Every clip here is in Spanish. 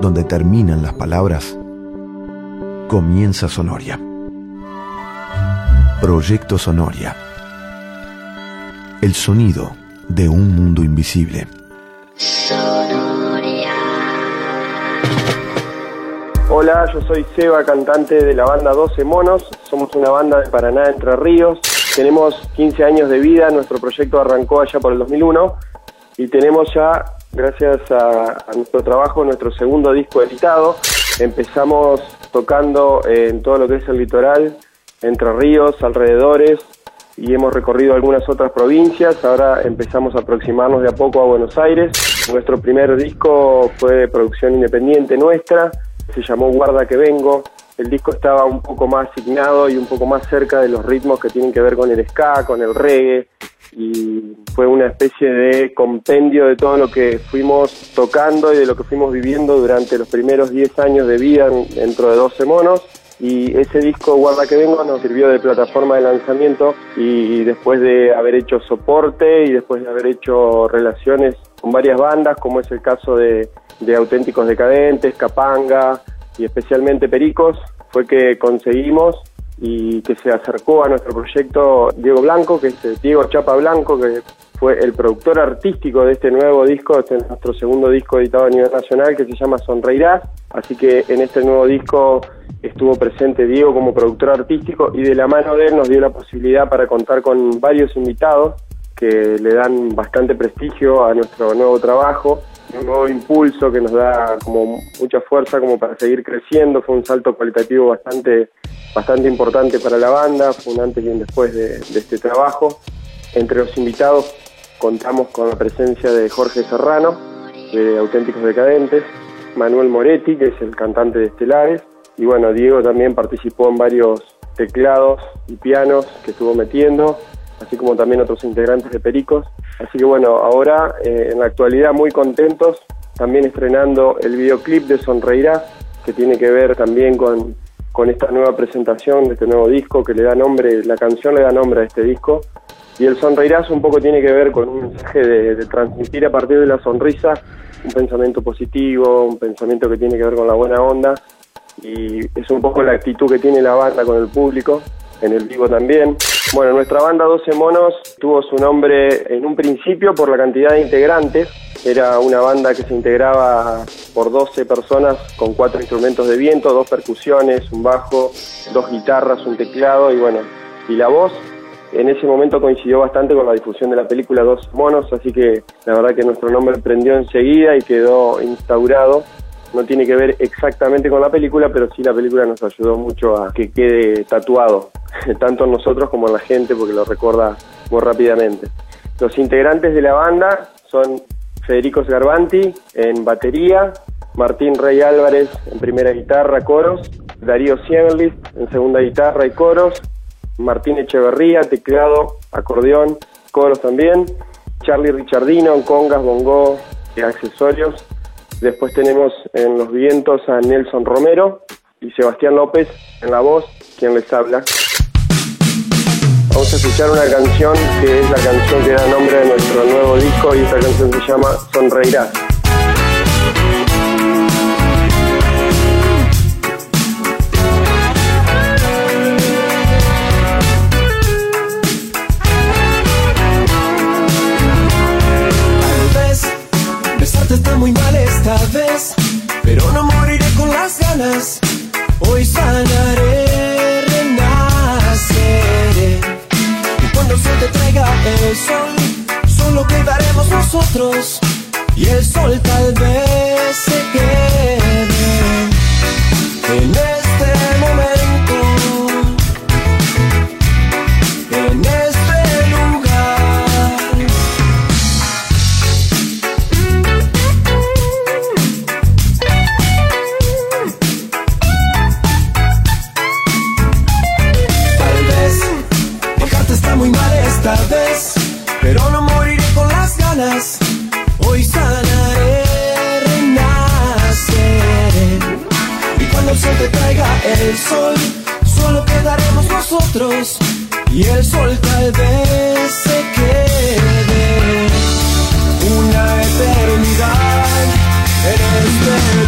donde terminan las palabras, comienza Sonoria. Proyecto Sonoria. El sonido de un mundo invisible. Hola, yo soy Seba, cantante de la banda 12 Monos. Somos una banda de Paraná, Entre Ríos. Tenemos 15 años de vida, nuestro proyecto arrancó allá por el 2001 y tenemos ya, gracias a, nuestro trabajo, nuestro segundo disco editado. Empezamos tocando en todo lo que es el litoral, Entre Ríos, alrededores, y hemos recorrido algunas otras provincias. Ahora empezamos a aproximarnos de a poco a Buenos Aires. Nuestro primer disco fue de producción independiente nuestra, se llamó Guarda que Vengo. El disco estaba un poco más asignado y un poco más cerca de los ritmos que tienen que ver con el ska, con el reggae, y fue una especie de compendio de todo lo que fuimos tocando y de lo que fuimos viviendo durante los primeros 10 años de vida dentro de 12 monos. Y ese disco Guarda que vengo nos sirvió de plataforma de lanzamiento y después de haber hecho soporte y después de haber hecho relaciones con varias bandas como es el caso de, de Auténticos Decadentes, Capanga y especialmente Pericos fue que conseguimos y que se acercó a nuestro proyecto Diego Blanco, que es Diego Chapa Blanco, que fue el productor artístico de este nuevo disco, este es nuestro segundo disco editado a nivel nacional que se llama Sonreirás, así que en este nuevo disco estuvo presente Diego como productor artístico y de la mano de él nos dio la posibilidad para contar con varios invitados que le dan bastante prestigio a nuestro nuevo trabajo, un nuevo impulso que nos da como mucha fuerza como para seguir creciendo, fue un salto cualitativo bastante, bastante importante para la banda, fue un antes y un después de, de este trabajo. Entre los invitados contamos con la presencia de Jorge Serrano, de Auténticos Decadentes, Manuel Moretti, que es el cantante de Estelares, y bueno, Diego también participó en varios teclados y pianos que estuvo metiendo, así como también otros integrantes de Pericos. Así que bueno, ahora eh, en la actualidad muy contentos, también estrenando el videoclip de Sonreirás, que tiene que ver también con, con esta nueva presentación de este nuevo disco que le da nombre, la canción le da nombre a este disco. Y el Sonreirás un poco tiene que ver con un mensaje de transmitir a partir de la sonrisa un pensamiento positivo, un pensamiento que tiene que ver con la buena onda y es un poco la actitud que tiene la banda con el público, en el vivo también. Bueno, nuestra banda 12 Monos tuvo su nombre en un principio por la cantidad de integrantes. Era una banda que se integraba por 12 personas con cuatro instrumentos de viento, dos percusiones, un bajo, dos guitarras, un teclado y bueno, y la voz. En ese momento coincidió bastante con la difusión de la película Dos Monos, así que la verdad que nuestro nombre prendió enseguida y quedó instaurado no tiene que ver exactamente con la película, pero sí la película nos ayudó mucho a que quede tatuado, tanto nosotros como la gente, porque lo recuerda muy rápidamente. Los integrantes de la banda son Federico Sgarbanti en batería, Martín Rey Álvarez en primera guitarra, coros, Darío Sienlis en segunda guitarra y coros, Martín Echeverría, teclado, acordeón, coros también, Charlie Richardino congas, bongo y accesorios, Después tenemos en los vientos a Nelson Romero y Sebastián López en la voz, quien les habla. Vamos a escuchar una canción que es la canción que da nombre a nuestro nuevo disco y esta canción se llama Sonreirás. El sol, solo quedaremos nosotros. Hoy sanaré, renaceré. Y cuando se te traiga el sol, solo quedaremos nosotros. Y el sol tal vez se quede una eternidad en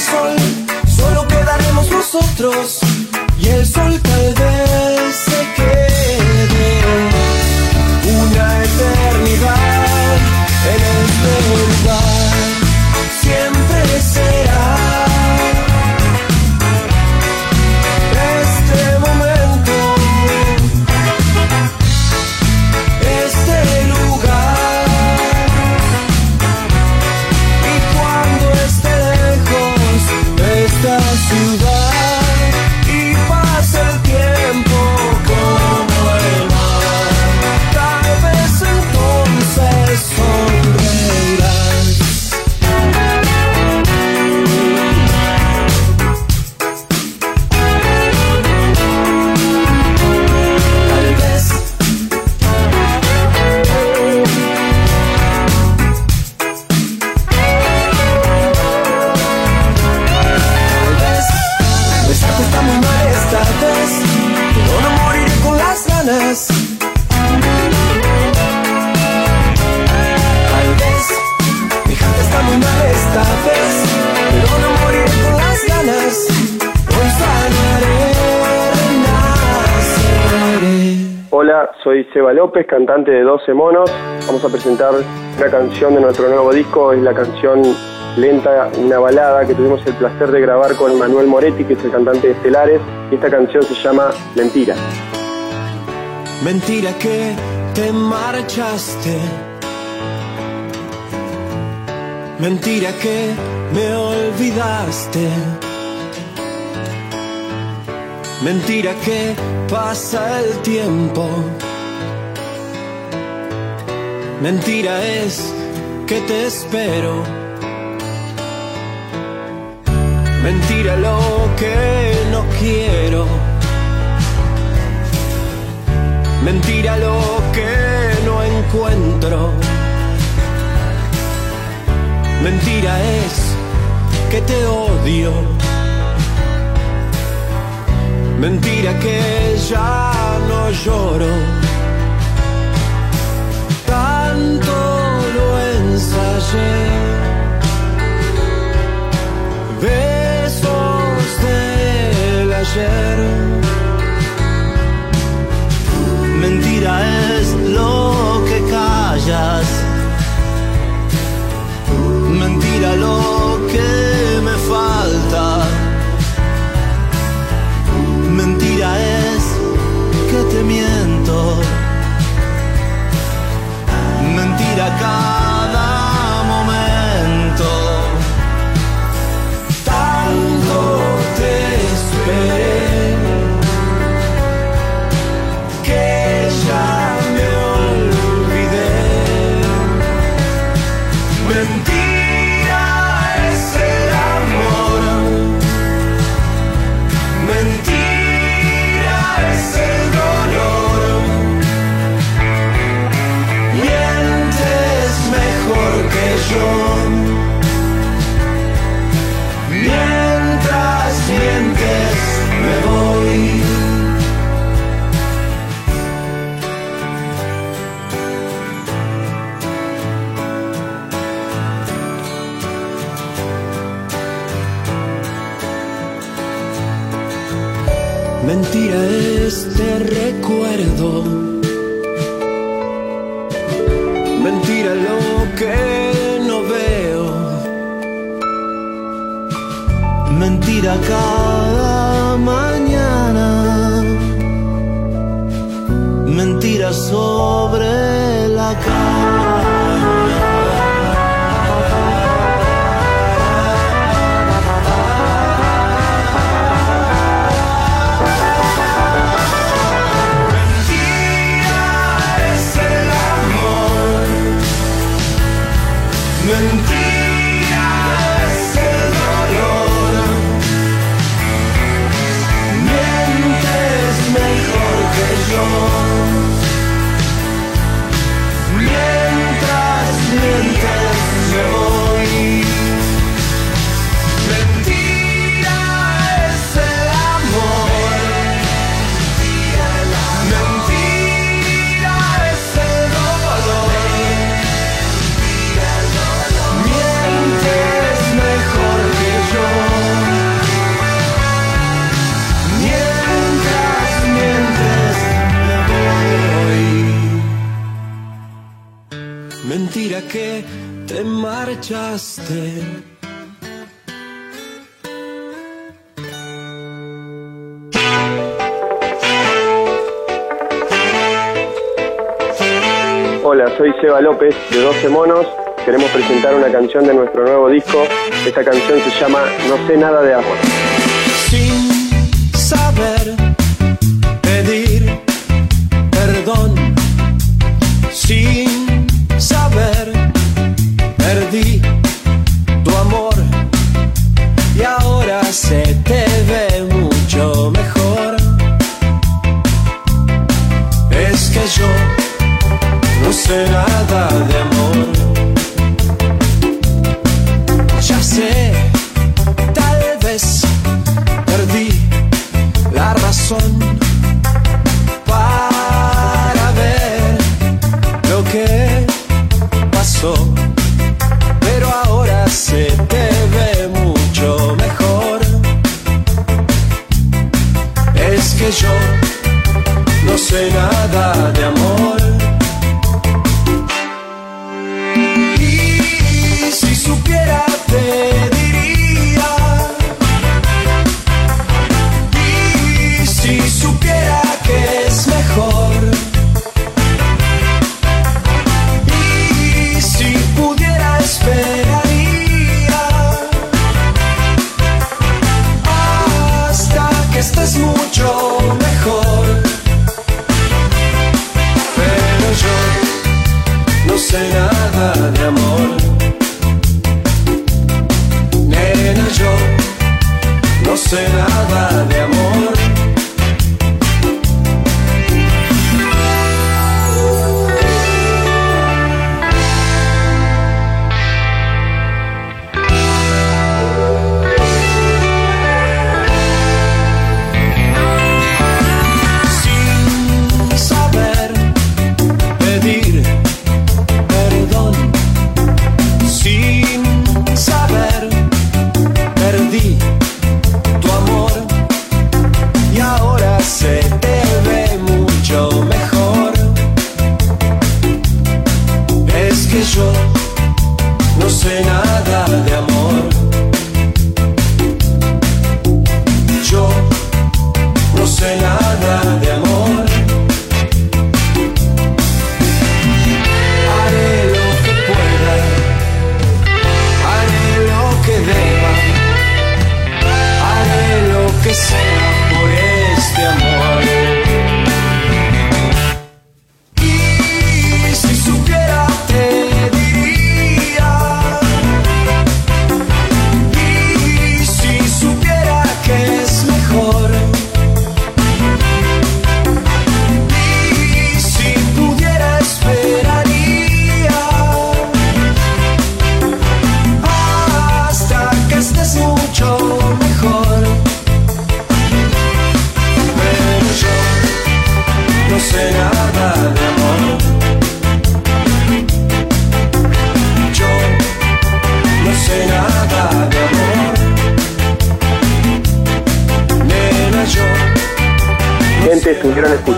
solo quedaremos nosotros Soy Seba López, cantante de 12 Monos. Vamos a presentar una canción de nuestro nuevo disco, es la canción Lenta, una balada que tuvimos el placer de grabar con Manuel Moretti, que es el cantante de Estelares, y esta canción se llama Mentira. Mentira que te marchaste. Mentira que me olvidaste. Mentira que pasa el tiempo. Mentira es que te espero. Mentira lo que no quiero. Mentira lo que no encuentro. Mentira es que te odio. Mentira que ya no lloro. Tanto lo ensayé. Besos del ayer. Mentira cada mañana. Mentira sobre la amor. Mentira que Hola, soy Seba López de 12 Monos. Queremos presentar una canción de nuestro nuevo disco. Esta canción se llama No sé nada de amor. Sin saber pedir perdón, sin sé nada de amor. Ya sé, tal vez perdí la razón para ver lo que pasó. Pero ahora se te ve mucho mejor. Es que yo no sé nada de amor.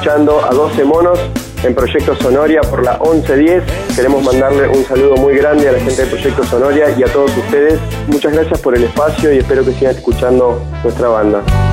Escuchando a 12 Monos en Proyecto Sonoria por la 1110. Queremos mandarle un saludo muy grande a la gente de Proyecto Sonoria y a todos ustedes. Muchas gracias por el espacio y espero que sigan escuchando nuestra banda.